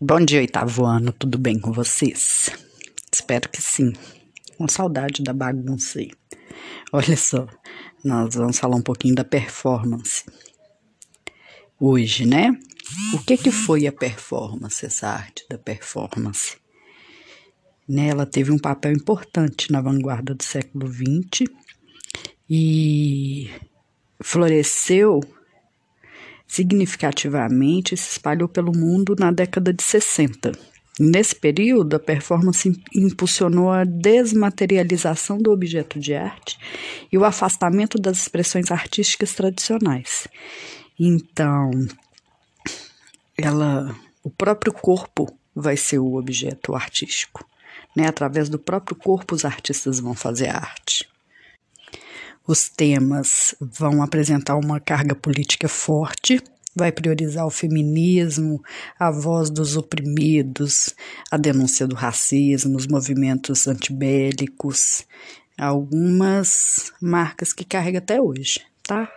Bom dia, oitavo ano, tudo bem com vocês? Espero que sim. Com saudade da bagunça aí. Olha só, nós vamos falar um pouquinho da performance. Hoje, né? O que que foi a performance, essa arte da performance? Né, ela teve um papel importante na vanguarda do século XX e floresceu significativamente se espalhou pelo mundo na década de 60. Nesse período, a performance impulsionou a desmaterialização do objeto de arte e o afastamento das expressões artísticas tradicionais. Então, ela, o próprio corpo vai ser o objeto artístico. Né? Através do próprio corpo, os artistas vão fazer arte. Os temas vão apresentar uma carga política forte, vai priorizar o feminismo, a voz dos oprimidos, a denúncia do racismo, os movimentos antibélicos, algumas marcas que carrega até hoje, tá?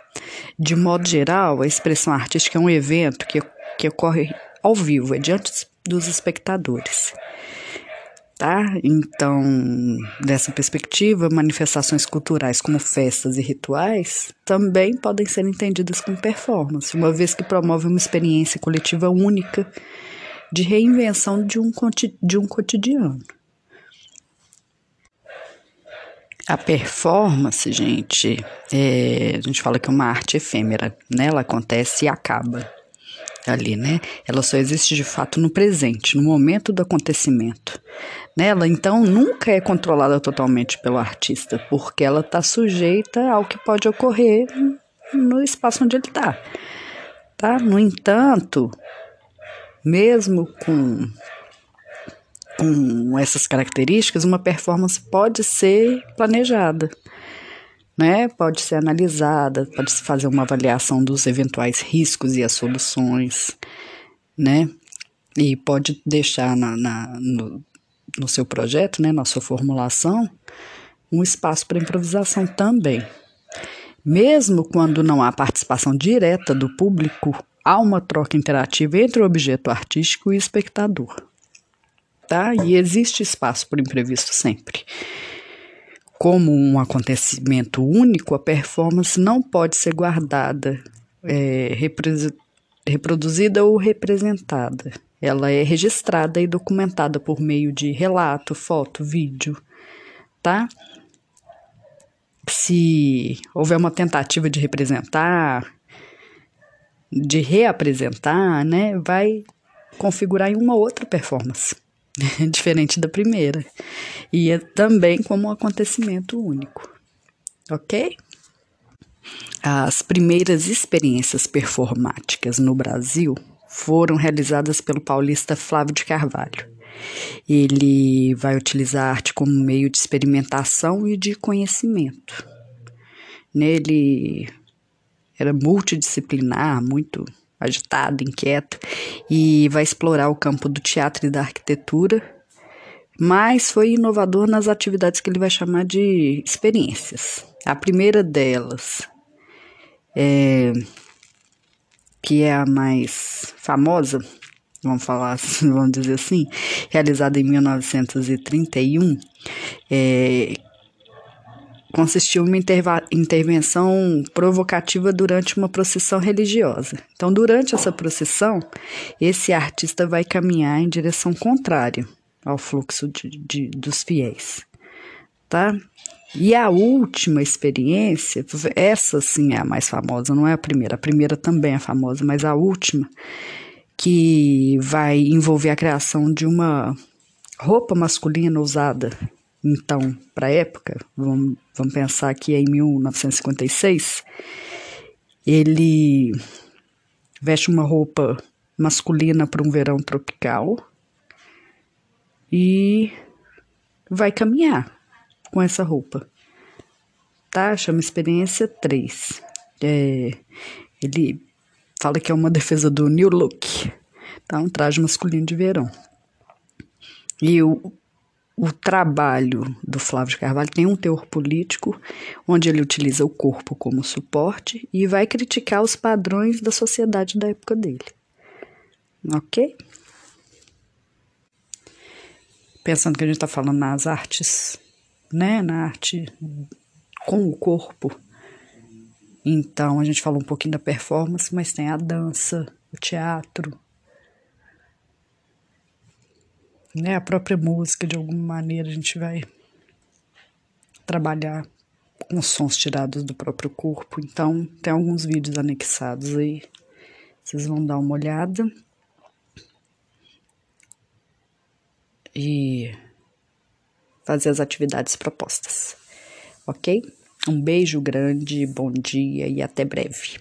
De modo geral, a expressão artística é um evento que, que ocorre ao vivo, é diante dos espectadores tá? Então, dessa perspectiva, manifestações culturais como festas e rituais também podem ser entendidas como performance, uma vez que promove uma experiência coletiva única de reinvenção de um, de um cotidiano. A performance, gente, é, a gente fala que é uma arte efêmera, né? Ela acontece e acaba ali, né? Ela só existe de fato no presente, no momento do acontecimento. Ela então nunca é controlada totalmente pelo artista, porque ela está sujeita ao que pode ocorrer no espaço onde ele está. Tá? No entanto, mesmo com, com essas características, uma performance pode ser planejada né? Pode ser analisada, pode se fazer uma avaliação dos eventuais riscos e as soluções, né? E pode deixar na, na no, no seu projeto, né, na sua formulação, um espaço para improvisação também. Mesmo quando não há participação direta do público, há uma troca interativa entre o objeto artístico e o espectador. Tá? E existe espaço para o imprevisto sempre. Como um acontecimento único, a performance não pode ser guardada, é, reproduzida ou representada. Ela é registrada e documentada por meio de relato, foto, vídeo, tá? Se houver uma tentativa de representar, de reapresentar, né, vai configurar em uma outra performance. diferente da primeira. E é também como um acontecimento único. Ok? As primeiras experiências performáticas no Brasil foram realizadas pelo paulista Flávio de Carvalho. Ele vai utilizar a arte como meio de experimentação e de conhecimento. Nele era multidisciplinar, muito agitado, inquieto, e vai explorar o campo do teatro e da arquitetura, mas foi inovador nas atividades que ele vai chamar de experiências. A primeira delas, é, que é a mais famosa, vamos falar, vamos dizer assim, realizada em 1931, é, consistiu uma intervenção provocativa durante uma procissão religiosa. Então, durante essa procissão, esse artista vai caminhar em direção contrária ao fluxo de, de, dos fiéis, tá? E a última experiência, essa sim é a mais famosa, não é a primeira, a primeira também é famosa, mas a última, que vai envolver a criação de uma roupa masculina usada então, para a época, vamos, vamos pensar que é em 1956, ele veste uma roupa masculina para um verão tropical e vai caminhar com essa roupa. Tá? Chama Experiência 3. É, ele fala que é uma defesa do New Look, tá? Um traje masculino de verão. E o, o trabalho do Flávio de Carvalho tem um teor político, onde ele utiliza o corpo como suporte e vai criticar os padrões da sociedade da época dele. Ok? pensando que a gente está falando nas artes, né? Na arte com o corpo. Então a gente falou um pouquinho da performance, mas tem a dança, o teatro, né? A própria música, de alguma maneira, a gente vai trabalhar com sons tirados do próprio corpo. Então, tem alguns vídeos anexados aí. Vocês vão dar uma olhada. E fazer as atividades propostas. Ok? Um beijo grande, bom dia e até breve.